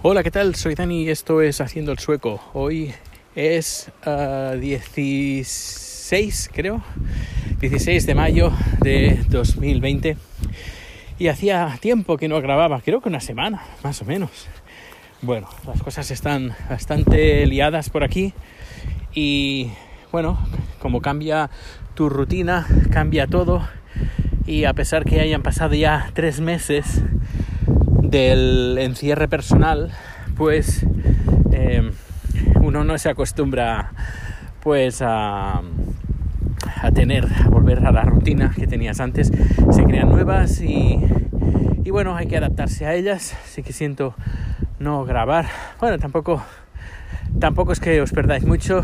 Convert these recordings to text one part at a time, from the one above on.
Hola, ¿qué tal? Soy Dani y esto es Haciendo el Sueco. Hoy es uh, 16, creo, 16 de mayo de 2020 y hacía tiempo que no grababa, creo que una semana, más o menos. Bueno, las cosas están bastante liadas por aquí y bueno, como cambia tu rutina, cambia todo y a pesar que hayan pasado ya tres meses del encierre personal, pues eh, uno no se acostumbra pues a, tener, a volver a la rutina que tenías antes. Se crean nuevas y, y bueno, hay que adaptarse a ellas. Sí que siento no grabar. Bueno, tampoco, tampoco es que os perdáis mucho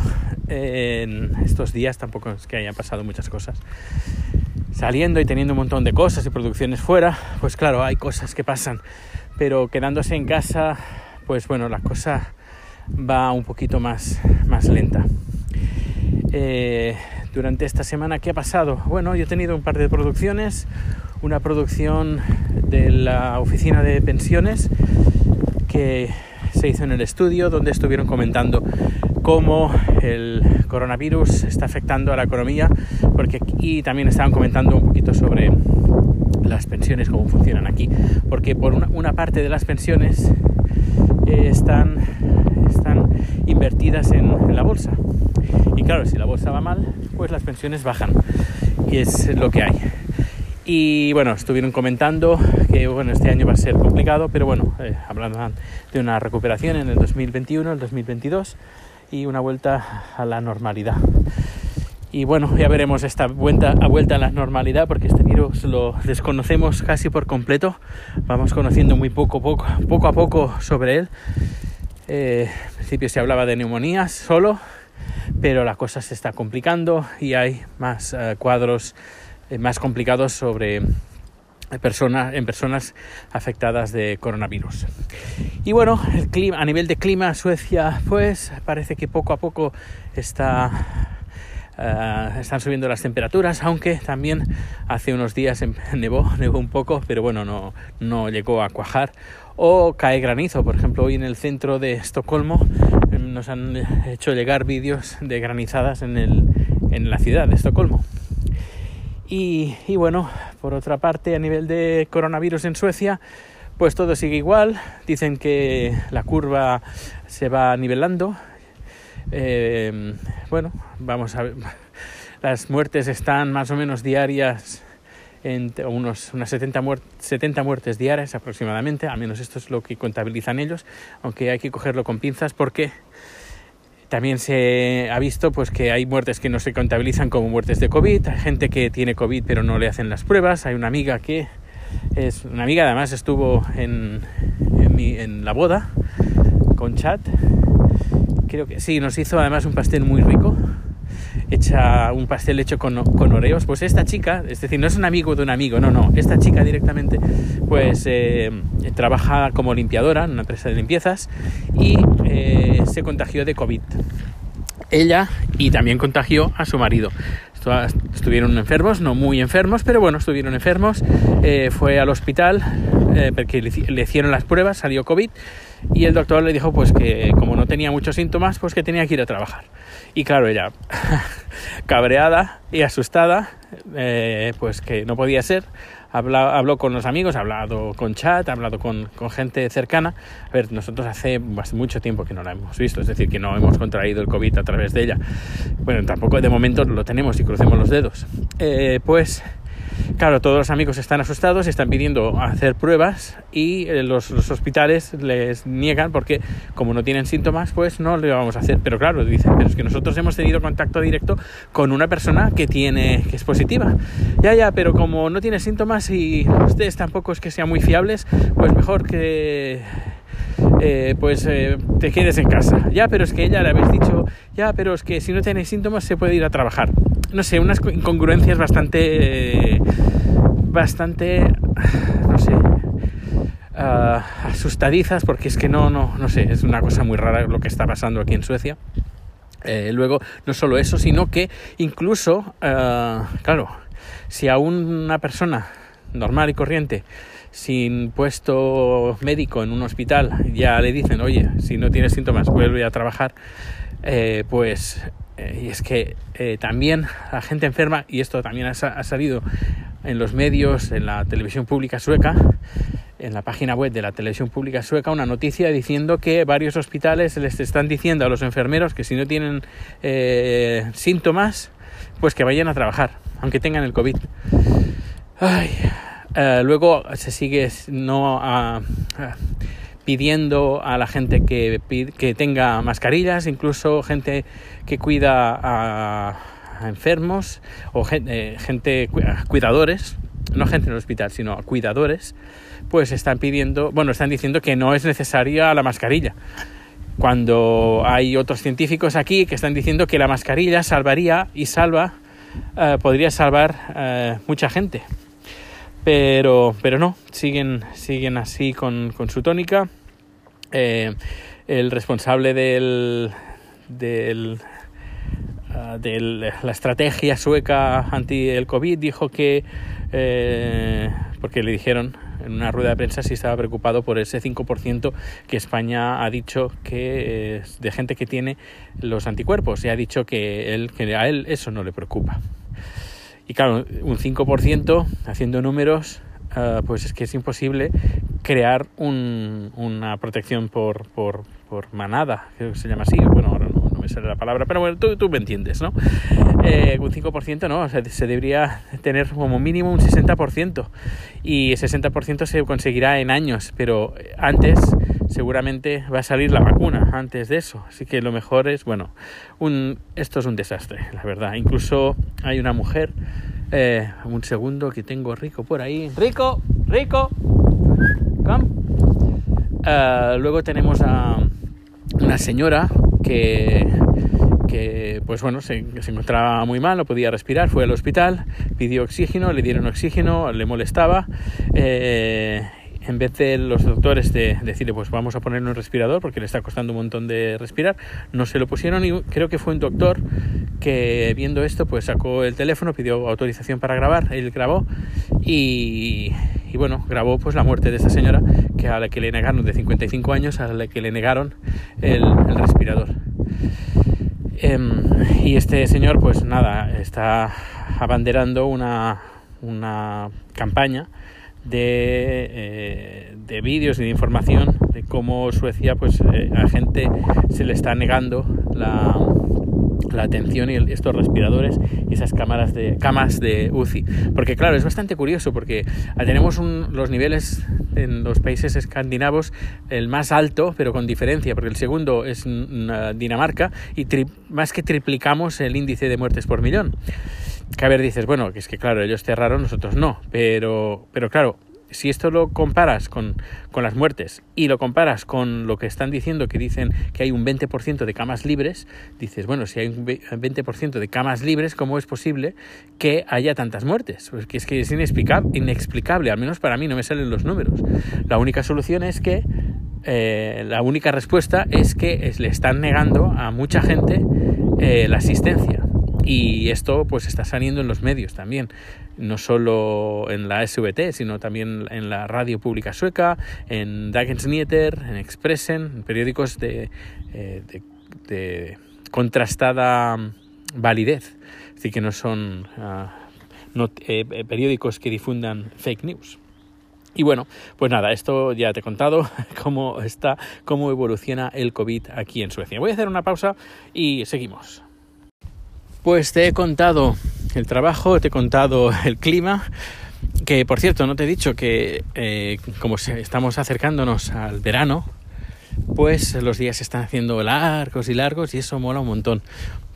en estos días, tampoco es que hayan pasado muchas cosas saliendo y teniendo un montón de cosas y producciones fuera, pues claro, hay cosas que pasan, pero quedándose en casa, pues bueno, la cosa va un poquito más, más lenta. Eh, durante esta semana, ¿qué ha pasado? Bueno, yo he tenido un par de producciones, una producción de la oficina de pensiones que se hizo en el estudio, donde estuvieron comentando cómo el coronavirus está afectando a la economía, porque y también estaban comentando un poquito sobre las pensiones, cómo funcionan aquí, porque por una, una parte de las pensiones eh, están, están invertidas en, en la bolsa. Y claro, si la bolsa va mal, pues las pensiones bajan. Y es lo que hay. Y bueno, estuvieron comentando que bueno, este año va a ser complicado, pero bueno, eh, hablando de una recuperación en el 2021, el 2022 y una vuelta a la normalidad. Y bueno, ya veremos esta vuelta a la normalidad porque este virus lo desconocemos casi por completo. Vamos conociendo muy poco, poco, poco a poco sobre él. Eh, al principio se hablaba de neumonías solo, pero la cosa se está complicando y hay más eh, cuadros eh, más complicados sobre personas, en personas afectadas de coronavirus. Y bueno, el clima, a nivel de clima, Suecia, pues parece que poco a poco está, uh, están subiendo las temperaturas, aunque también hace unos días em, nevó, nevó un poco, pero bueno, no, no llegó a cuajar. O cae granizo, por ejemplo, hoy en el centro de Estocolmo em, nos han hecho llegar vídeos de granizadas en, el, en la ciudad de Estocolmo. Y, y, bueno, por otra parte, a nivel de coronavirus en Suecia, pues todo sigue igual. Dicen que la curva se va nivelando. Eh, bueno, vamos a ver. Las muertes están más o menos diarias unos, unas 70, muert 70 muertes diarias aproximadamente, al menos esto es lo que contabilizan ellos, aunque hay que cogerlo con pinzas porque también se ha visto pues, que hay muertes que no se contabilizan como muertes de COVID, hay gente que tiene COVID pero no le hacen las pruebas, hay una amiga que es una amiga además estuvo en, en, en la boda con chat, creo que sí, nos hizo además un pastel muy rico, hecha un pastel hecho con, con, oreos, pues esta chica, es decir, no es un amigo de un amigo, no, no, esta chica directamente pues eh, trabaja como limpiadora en una empresa de limpiezas y eh, se contagió de COVID. Ella y también contagió a su marido. Estuvieron enfermos, no muy enfermos, pero bueno, estuvieron enfermos. Eh, fue al hospital eh, porque le, le hicieron las pruebas, salió COVID y el doctor le dijo pues que como no tenía muchos síntomas, pues que tenía que ir a trabajar. Y claro, ella cabreada y asustada, eh, pues que no podía ser, habló, habló, con los amigos, ha hablado con chat, ha hablado con, con, gente cercana. A ver, nosotros hace mucho tiempo que no la hemos visto, es decir, que no hemos contraído el COVID a través de ella. Bueno, tampoco de momento lo tenemos y crucemos los dedos. Eh, pues Claro, todos los amigos están asustados, están pidiendo hacer pruebas y eh, los, hospitales les niegan porque como no tienen síntomas, pues no le vamos a hacer. Pero claro, dicen, pero es que nosotros hemos tenido contacto directo con una persona que tiene que es positiva. Ya, ya, pero como no tiene síntomas y ustedes tampoco es que sean muy fiables, pues mejor que eh, pues eh, te quedes en casa. Ya, pero es que ella le habéis dicho, ya, pero es que si no tenéis síntomas se puede ir a trabajar. No sé, unas incongruencias bastante, bastante, no sé, uh, asustadizas porque es que no, no, no sé, es una cosa muy rara lo que está pasando aquí en Suecia. Eh, luego, no solo eso, sino que incluso, uh, claro, si a una persona normal y corriente sin puesto médico en un hospital ya le dicen, oye, si no tienes síntomas, vuelve a trabajar, eh, pues eh, y es que eh, también la gente enferma, y esto también ha, salido en los medios, en la televisión pública sueca, en la página web de la televisión pública sueca, una noticia diciendo que varios hospitales les están diciendo a los enfermeros que si no tienen síntomas, pues que vayan a trabajar, aunque tengan el COVID. luego se sigue no a pidiendo a la gente que, tenga mascarillas, incluso gente que cuida a, enfermos o gente, gente, cuidadores, no gente en el hospital, sino cuidadores, pues están pidiendo, bueno, están diciendo que no es necesaria la mascarilla. Cuando hay otros científicos aquí que están diciendo que la mascarilla salvaría y salva, eh, podría salvar eh, mucha gente pero, pero no, siguen, siguen así con, su tónica. Eh, el responsable del, del uh, de la estrategia sueca anti el COVID dijo que, eh, porque le dijeron en una rueda de prensa si estaba preocupado por ese 5% que España ha dicho que de gente que tiene los anticuerpos y ha dicho que, él, que a él eso no le preocupa. Y claro, un 5%, haciendo números, uh, pues es que es imposible crear un, una protección por, por, por, manada, creo que se llama así, bueno, ahora no, no me sale la palabra, pero bueno, tú, tú me entiendes, ¿no? Eh, un 5% no, o sea, se debería tener como mínimo un 60% y el 60% se conseguirá en años, pero antes seguramente va a salir la vacuna antes de eso. Así que lo mejor es, bueno, un, esto es un desastre, la verdad. Incluso hay una mujer, eh, un segundo que tengo rico por ahí. Rico, rico, come. Uh, luego tenemos a una señora que, que pues bueno, se, se, encontraba muy mal, no podía respirar, fue al hospital, pidió oxígeno, le dieron oxígeno, le molestaba. Eh, en vez de los doctores de decirle pues vamos a ponerle un respirador porque le está costando un montón de respirar, no se lo pusieron y creo que fue un doctor que viendo esto pues sacó el teléfono, pidió autorización para grabar, él grabó y, bueno, grabó pues la muerte de esta señora que a la que le negaron de 55 años, a la que le negaron el, respirador. Em, y este señor pues nada, está abanderando una, una campaña de, eh, de vídeos y de información de cómo Suecia pues eh, a gente se le está negando la, la atención y estos respiradores y esas cámaras de camas de UCI. Porque claro es bastante curioso porque tenemos los niveles en los países escandinavos el más alto pero con diferencia porque el segundo es Dinamarca y más que triplicamos el índice de muertes por millón que a dices, bueno, que es que claro, ellos cerraron, nosotros no, pero, pero claro, si esto lo comparas con, con, las muertes y lo comparas con lo que están diciendo, que dicen que hay un 20% de camas libres, dices, bueno, si hay un 20% de camas libres, ¿cómo es posible que haya tantas muertes? Pues que es que es inexplicable, inexplicable, al menos para mí no me salen los números. La única solución es que, eh, la única respuesta es que le están negando a mucha gente eh, la asistencia y esto pues está saliendo en los medios también, no solo en la SVT, sino también en la radio pública sueca, en Dagens Nyheter, en Expressen, en periódicos de, eh, de, contrastada validez, así que no son ah, eh, periódicos que difundan fake news. Y bueno, pues nada, esto ya te he contado cómo está, cómo evoluciona el COVID aquí en Suecia. Voy a hacer una pausa y seguimos. Pues te he contado el trabajo, te he contado el clima, que por cierto no te he dicho que eh, como estamos acercándonos al verano, pues los días se están haciendo largos y largos y eso mola un montón.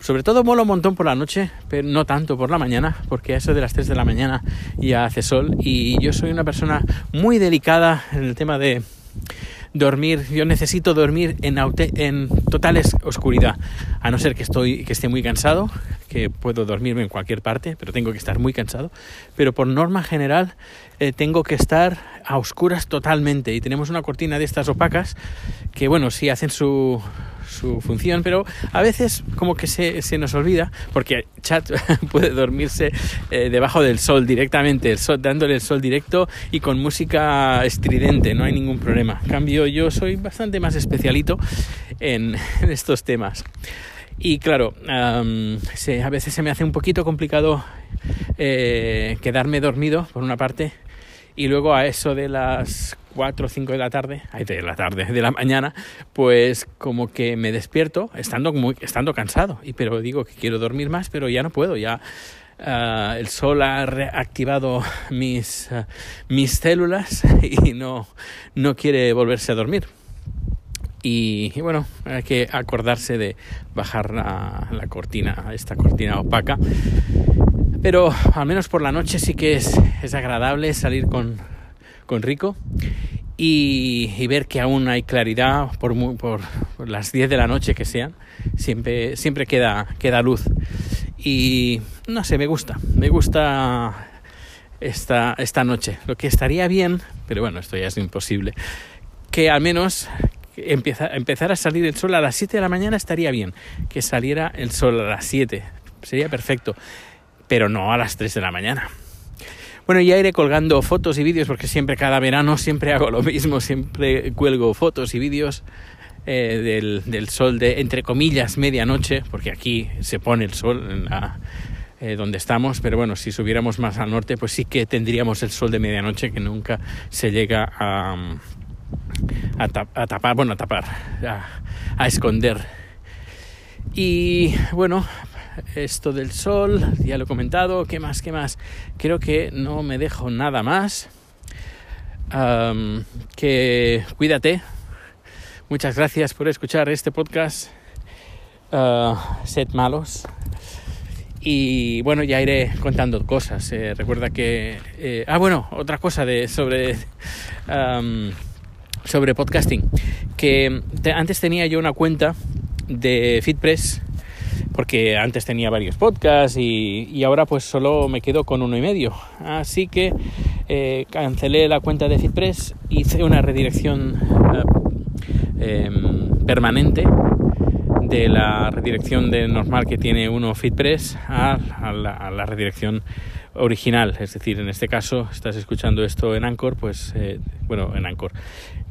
Sobre todo mola un montón por la noche, pero no tanto por la mañana, porque a eso de las 3 de la mañana ya hace sol y yo soy una persona muy delicada en el tema de dormir, yo necesito dormir en, en total oscuridad, a no ser que, estoy, que esté muy cansado, que puedo dormirme en cualquier parte, pero tengo que estar muy cansado, pero por norma general eh, tengo que estar a oscuras totalmente. Y tenemos una cortina de estas opacas que bueno, sí hacen su, su función, pero a veces como que se, se nos olvida, porque chat puede dormirse eh, debajo del sol directamente, el sol, dándole el sol directo y con música estridente, no hay ningún problema. En cambio, yo soy bastante más especialito en, estos temas. Y claro, a veces se me hace un poquito complicado eh, quedarme dormido, por una parte, y luego a eso de las 4 o 5 de la tarde, de la tarde, de la mañana, pues como que me despierto estando, muy, estando cansado, y, pero digo que quiero dormir más, pero ya no puedo, ya uh, el sol ha reactivado mis, uh, mis células y no, no quiere volverse a dormir. Y, y, bueno, hay que acordarse de bajar la, la, cortina, esta cortina opaca. Pero al menos por la noche sí que es, es agradable salir con, con Rico y, ver que aún hay claridad por, por, las 10 de la noche que sean. Siempre, siempre queda, queda luz. Y no sé, me gusta. Me gusta esta, esta noche. Lo que estaría bien, pero bueno, esto ya es imposible, que al menos empieza, empezar a salir el sol a las 7 de la mañana estaría bien. Que saliera el sol a las 7. Sería perfecto. Pero no a las 3 de la mañana. Bueno, ya iré colgando fotos y vídeos porque siempre cada verano siempre hago lo mismo. Siempre cuelgo fotos y vídeos eh, del, del, sol de, entre comillas, medianoche. Porque aquí se pone el sol en la, eh, donde estamos, pero bueno, si subiéramos más al norte, pues sí que tendríamos el sol de medianoche que nunca se llega a, a, a tapar, bueno, a tapar, a, a, esconder. Y bueno, esto del sol, ya lo he comentado, ¿qué más? ¿Qué más? Creo que no me dejo nada más. Que cuídate. Muchas gracias por escuchar este podcast. Uh, sed malos. Y bueno, ya iré contando cosas. Eh, recuerda que... Eh, ah, bueno, otra cosa de, sobre... Sobre podcasting, que te, antes tenía yo una cuenta de FitPress, porque antes tenía varios podcasts y, y, ahora pues solo me quedo con uno y medio. Así que eh, cancelé la cuenta de FitPress, hice una redirección eh, eh, permanente de la redirección de normal que tiene uno FitPress a, a, la, a la redirección original, es decir, en este caso estás escuchando esto en Anchor, pues eh, bueno, en Anchor,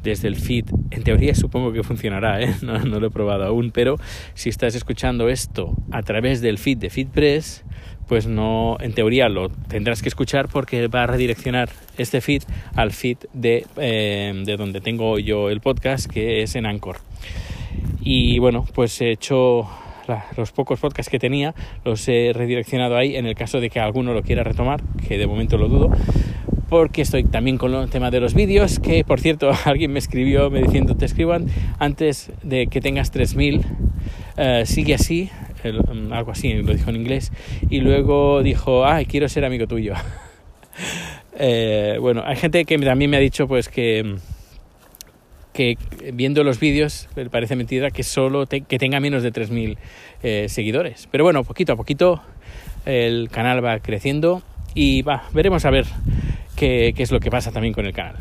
desde el feed, en teoría supongo que funcionará, ¿eh? no, no, lo he probado aún, pero si estás escuchando esto a través del feed de FeedPress, pues no, en teoría lo tendrás que escuchar porque va a redireccionar este feed al feed de, eh, de donde tengo yo el podcast, que es en Anchor. Y bueno, pues he hecho los pocos podcasts que tenía, los he redireccionado ahí en el caso de que alguno lo quiera retomar, que de momento lo dudo porque estoy también con el tema de los vídeos, que por cierto alguien me escribió me diciendo te escriban antes de que tengas 3000, uh, sigue así, um, algo así, lo dijo en inglés, y luego dijo, ay, quiero ser amigo tuyo. eh, bueno, hay gente que también me ha dicho pues que que viendo los vídeos parece mentira que solo que tenga menos de 3.000 eh, seguidores. Pero bueno, poquito a poquito el canal va creciendo y veremos a ver qué es lo que pasa también con el canal.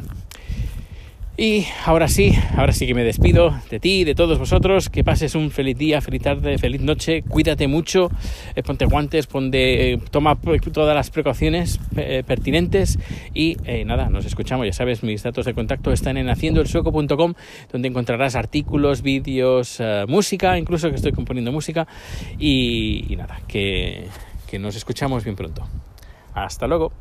Y ahora sí, ahora sí que me despido de ti, de todos vosotros. Que pases un feliz día, feliz tarde, feliz noche. Cuídate mucho, eh, ponte guantes, ponte, eh, toma todas las precauciones eh, pertinentes. Y eh, nada, nos escuchamos. Ya sabes, mis datos de contacto están en haciendoelsueco.com, donde encontrarás artículos, vídeos, música, incluso que estoy componiendo música. Y, y nada, que, que nos escuchamos bien pronto. Hasta luego.